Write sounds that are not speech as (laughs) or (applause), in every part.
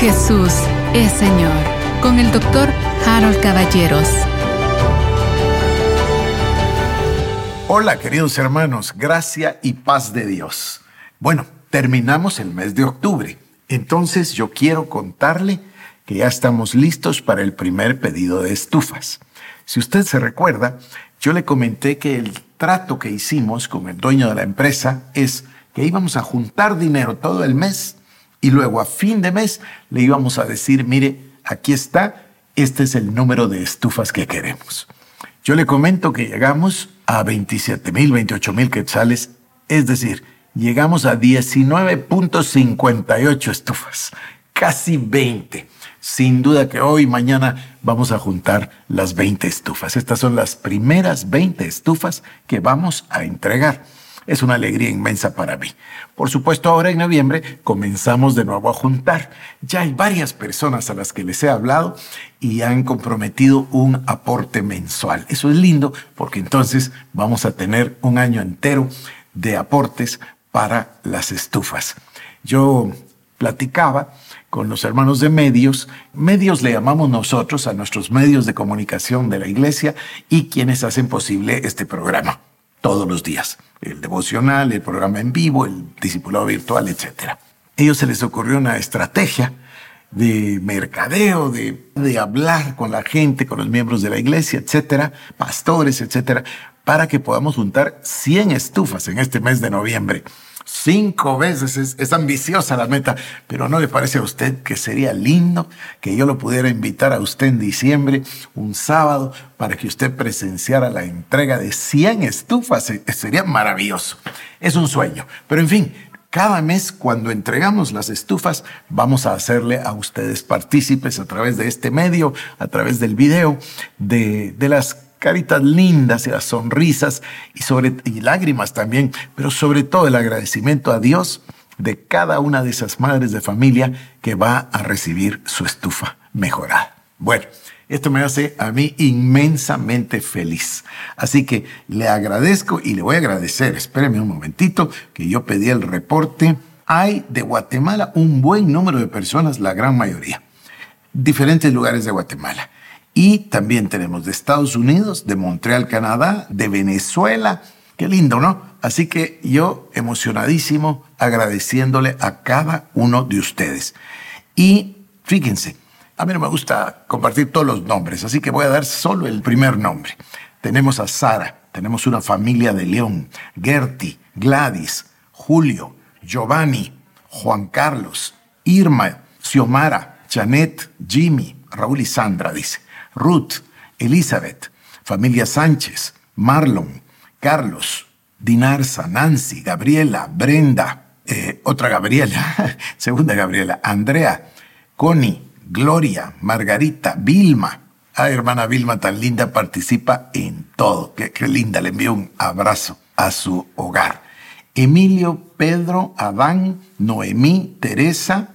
Jesús es Señor con el doctor Harold Caballeros. Hola queridos hermanos, gracia y paz de Dios. Bueno, terminamos el mes de octubre, entonces yo quiero contarle que ya estamos listos para el primer pedido de estufas. Si usted se recuerda, yo le comenté que el trato que hicimos con el dueño de la empresa es que íbamos a juntar dinero todo el mes y luego a fin de mes le íbamos a decir, mire, aquí está, este es el número de estufas que queremos. Yo le comento que llegamos a 27 mil, 28 mil quetzales, es decir, llegamos a 19.58 estufas, casi 20. Sin duda que hoy, mañana, vamos a juntar las 20 estufas. Estas son las primeras 20 estufas que vamos a entregar. Es una alegría inmensa para mí. Por supuesto, ahora en noviembre comenzamos de nuevo a juntar. Ya hay varias personas a las que les he hablado y han comprometido un aporte mensual. Eso es lindo porque entonces vamos a tener un año entero de aportes para las estufas. Yo platicaba con los hermanos de medios. Medios le llamamos nosotros a nuestros medios de comunicación de la iglesia y quienes hacen posible este programa todos los días. El devocional, el programa en vivo, el discipulado virtual, etc. ellos se les ocurrió una estrategia de mercadeo, de, de hablar con la gente, con los miembros de la iglesia, etcétera, pastores, etcétera, para que podamos juntar 100 estufas en este mes de noviembre cinco veces. Es, ambiciosa la meta, pero ¿no le parece a usted que sería lindo que yo lo pudiera invitar a usted en diciembre, un sábado, para que usted presenciara la entrega de 100 estufas? Sería maravilloso. Es un sueño. Pero en fin, cada mes cuando entregamos las estufas vamos a hacerle a ustedes partícipes a través de este medio, a través del video, de, de las caritas lindas y las sonrisas y, sobre, y lágrimas también, pero sobre todo el agradecimiento a Dios de cada una de esas madres de familia que va a recibir su estufa mejorada. Bueno, esto me hace a mí inmensamente feliz. Así que le agradezco y le voy a agradecer. Espéreme un momentito que yo pedí el reporte. Hay de Guatemala un buen número de personas, la gran mayoría. Diferentes lugares de Guatemala. Y también tenemos de Estados Unidos, de Montreal, Canadá, de Venezuela. Qué lindo, ¿no? Así que yo emocionadísimo agradeciéndole a cada uno de ustedes. Y fíjense, a mí no me gusta compartir todos los nombres, así que voy a dar solo el primer nombre. Tenemos a Sara, tenemos una familia de León, Gertie, Gladys, Julio, Giovanni, Juan Carlos, Irma, Xiomara, Janet, Jimmy, Raúl y Sandra, dice. Ruth, Elizabeth, familia Sánchez, Marlon, Carlos, Dinarza, Nancy, Gabriela, Brenda, eh, otra Gabriela, (laughs) segunda Gabriela, Andrea, Connie, Gloria, Margarita, Vilma. Ay, hermana Vilma, tan linda, participa en todo. Qué, qué linda, le envío un abrazo a su hogar. Emilio, Pedro, Adán, Noemí, Teresa,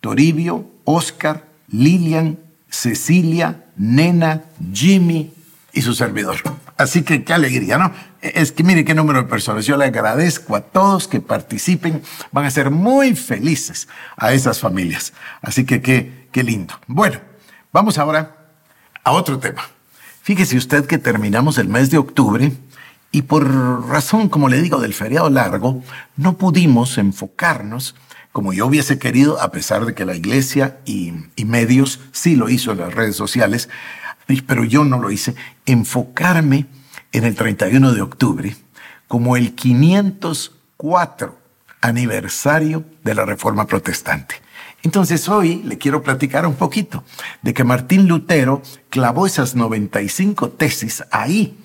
Toribio, Oscar, Lilian, Cecilia, Nena, Jimmy y su servidor. Así que qué alegría, ¿no? Es que mire qué número de personas. Yo le agradezco a todos que participen. Van a ser muy felices a esas familias. Así que qué, qué lindo. Bueno, vamos ahora a otro tema. Fíjese usted que terminamos el mes de octubre y por razón, como le digo, del feriado largo, no pudimos enfocarnos como yo hubiese querido, a pesar de que la iglesia y, medios sí lo hizo en las redes sociales, pero yo no lo hice, enfocarme en el 31 de octubre como el 504 aniversario de la Reforma Protestante. Entonces hoy le quiero platicar un poquito de que Martín Lutero clavó esas 95 tesis ahí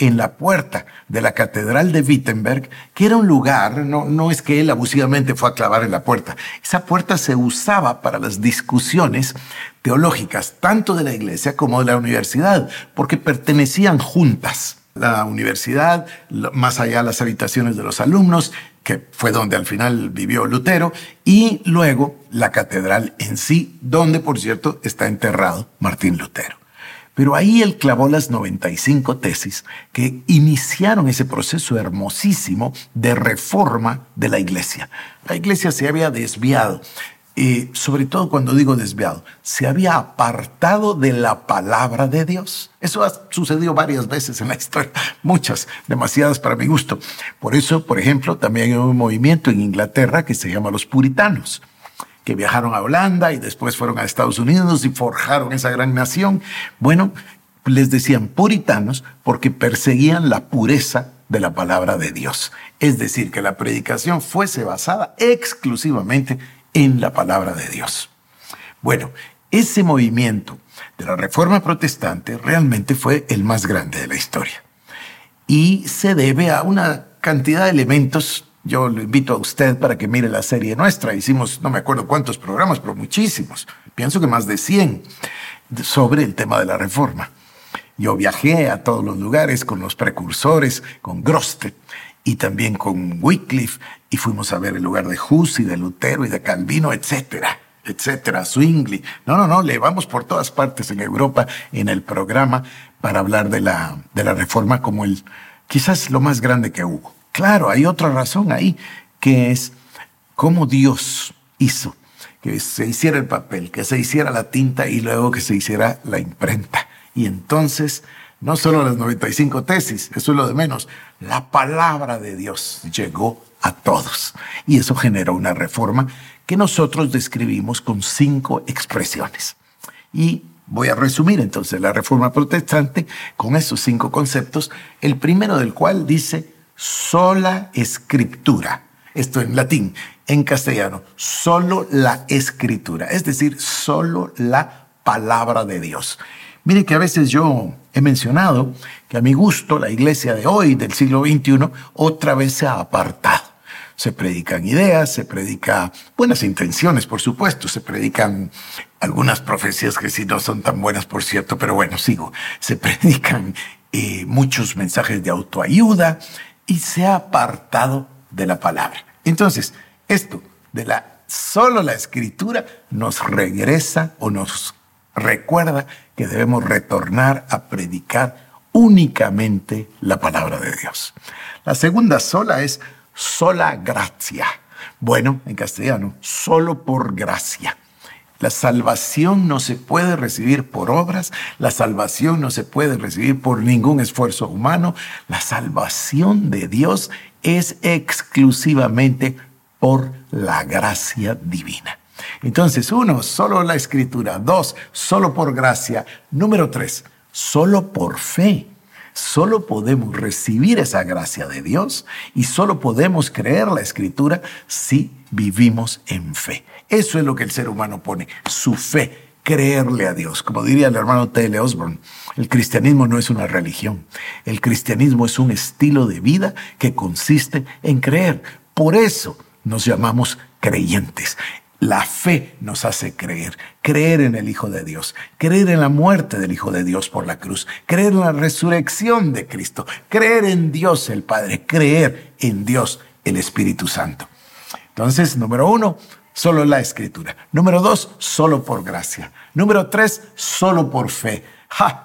en la puerta de la Catedral de Wittenberg, que era un lugar, no, no es que él abusivamente fue a clavar en la puerta, esa puerta se usaba para las discusiones teológicas, tanto de la iglesia como de la universidad, porque pertenecían juntas. La universidad, más allá las habitaciones de los alumnos, que fue donde al final vivió Lutero, y luego la catedral en sí, donde por cierto está enterrado Martín Lutero. Pero ahí él clavó las 95 tesis que iniciaron ese proceso hermosísimo de reforma de la iglesia. La iglesia se había desviado. eh, sobre todo cuando digo desviado, se había apartado de la palabra de Dios. Eso ha sucedido varias veces en la historia, (laughs) muchas, demasiadas para mi gusto. Por eso, por ejemplo, también hay un movimiento en Inglaterra que se llama los puritanos que viajaron a Holanda y después fueron a Estados Unidos y forjaron esa gran nación. Bueno, les decían puritanos porque perseguían la pureza de la palabra de Dios. Es decir, que la predicación fuese basada exclusivamente en la palabra de Dios. Bueno, ese movimiento de la Reforma Protestante realmente fue el más grande de la historia. Y se debe a una cantidad de elementos. Yo lo invito a usted para que mire la serie nuestra. Hicimos, no me acuerdo cuántos programas, pero muchísimos. Pienso que más de 100 sobre el tema de la reforma. Yo viajé a todos los lugares con los precursores, con Grostet y también con Wycliffe, y fuimos a ver el lugar de Hus y de Lutero y de Calvino, etcétera, etcétera, Zwingli. No, no, no, le vamos por todas partes en Europa en el programa para hablar de la, de la reforma como el, quizás lo más grande que hubo. Claro, hay otra razón ahí, que es cómo Dios hizo que se hiciera el papel, que se hiciera la tinta y luego que se hiciera la imprenta. Y entonces, no solo las 95 tesis, eso es lo de menos, la palabra de Dios llegó a todos. Y eso generó una reforma que nosotros describimos con cinco expresiones. Y voy a resumir entonces la reforma protestante con esos cinco conceptos, el primero del cual dice sola escritura. Esto en latín, en castellano, solo la escritura, es decir, solo la palabra de Dios. Mire que a veces yo he mencionado que a mi gusto la iglesia de hoy, del siglo XXI, otra vez se ha apartado. Se predican ideas, se predican buenas intenciones, por supuesto, se predican algunas profecías que sí no son tan buenas, por cierto, pero bueno, sigo. Se (laughs) predican eh, muchos mensajes de autoayuda y se ha apartado de la palabra. Entonces, esto de la solo la escritura nos regresa o nos recuerda que debemos retornar a predicar únicamente la palabra de Dios. La segunda sola es sola gracia. Bueno, en castellano, solo por gracia. La salvación no se puede recibir por obras, la salvación no se puede recibir por ningún esfuerzo humano, la salvación de Dios es exclusivamente por la gracia divina. Entonces, uno, solo la escritura. Dos, solo por gracia. Número tres, solo por fe. Solo podemos recibir esa gracia de Dios y solo podemos creer la escritura si vivimos en fe. Eso es lo que el ser humano pone, su fe, creerle a Dios. Como diría el hermano T.L. Osborne, el cristianismo no es una religión, el cristianismo es un estilo de vida que consiste en creer. Por eso nos llamamos creyentes. La fe nos hace creer, creer en el Hijo de Dios, creer en la muerte del Hijo de Dios por la cruz, creer en la resurrección de Cristo, creer en Dios el Padre, creer en Dios el Espíritu Santo. Entonces, número uno, solo la escritura. Número dos, solo por gracia. Número tres, solo por fe.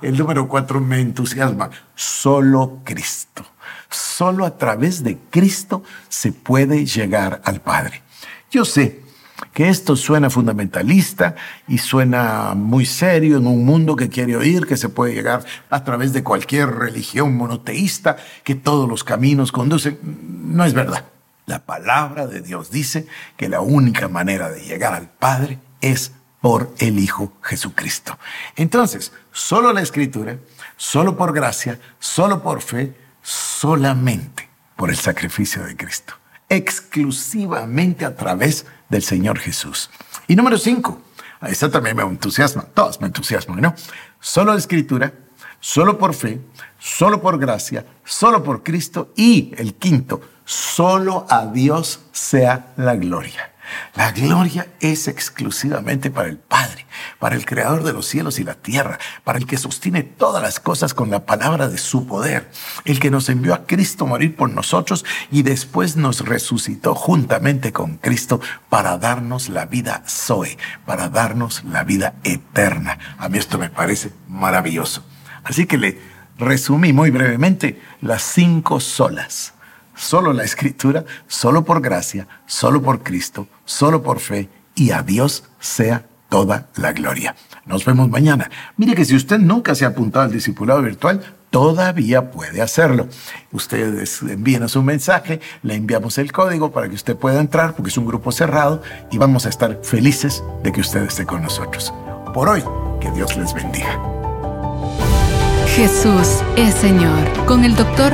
El número cuatro me entusiasma, solo Cristo. Solo a través de Cristo se puede llegar al Padre. Yo sé que esto suena fundamentalista y suena muy serio en un mundo que quiere oír que se puede llegar a través de cualquier religión monoteísta, que todos los caminos conducen. No es verdad. La palabra de Dios dice que la única manera de llegar al Padre es por el Hijo Jesucristo. Entonces, solo la Escritura, solo por gracia, solo por fe, solamente por el sacrificio de Cristo exclusivamente a través del Señor Jesús. Y número cinco, esta también me entusiasma, todos me entusiasman, ¿no? Solo la escritura, solo por fe, solo por gracia, solo por Cristo y el quinto, solo a Dios sea la gloria. La gloria es exclusivamente para el Padre, para el Creador de los cielos y la tierra, para el que sostiene todas las cosas con la palabra de su poder, el que nos envió a Cristo morir por nosotros y después nos resucitó juntamente con Cristo para darnos la vida Zoe, para darnos la vida eterna. A mí esto me parece maravilloso. Así que le resumí muy brevemente las cinco solas solo la escritura, solo por gracia, solo por Cristo, solo por fe y a Dios sea toda la gloria. Nos vemos mañana. Mire que si usted nunca se ha apuntado al discipulado virtual, todavía puede hacerlo. Ustedes envíen su mensaje, le enviamos el código para que usted pueda entrar, porque es un grupo cerrado y vamos a estar felices de que usted esté con nosotros. Por hoy, que Dios les bendiga. Jesús es Señor. Con el doctor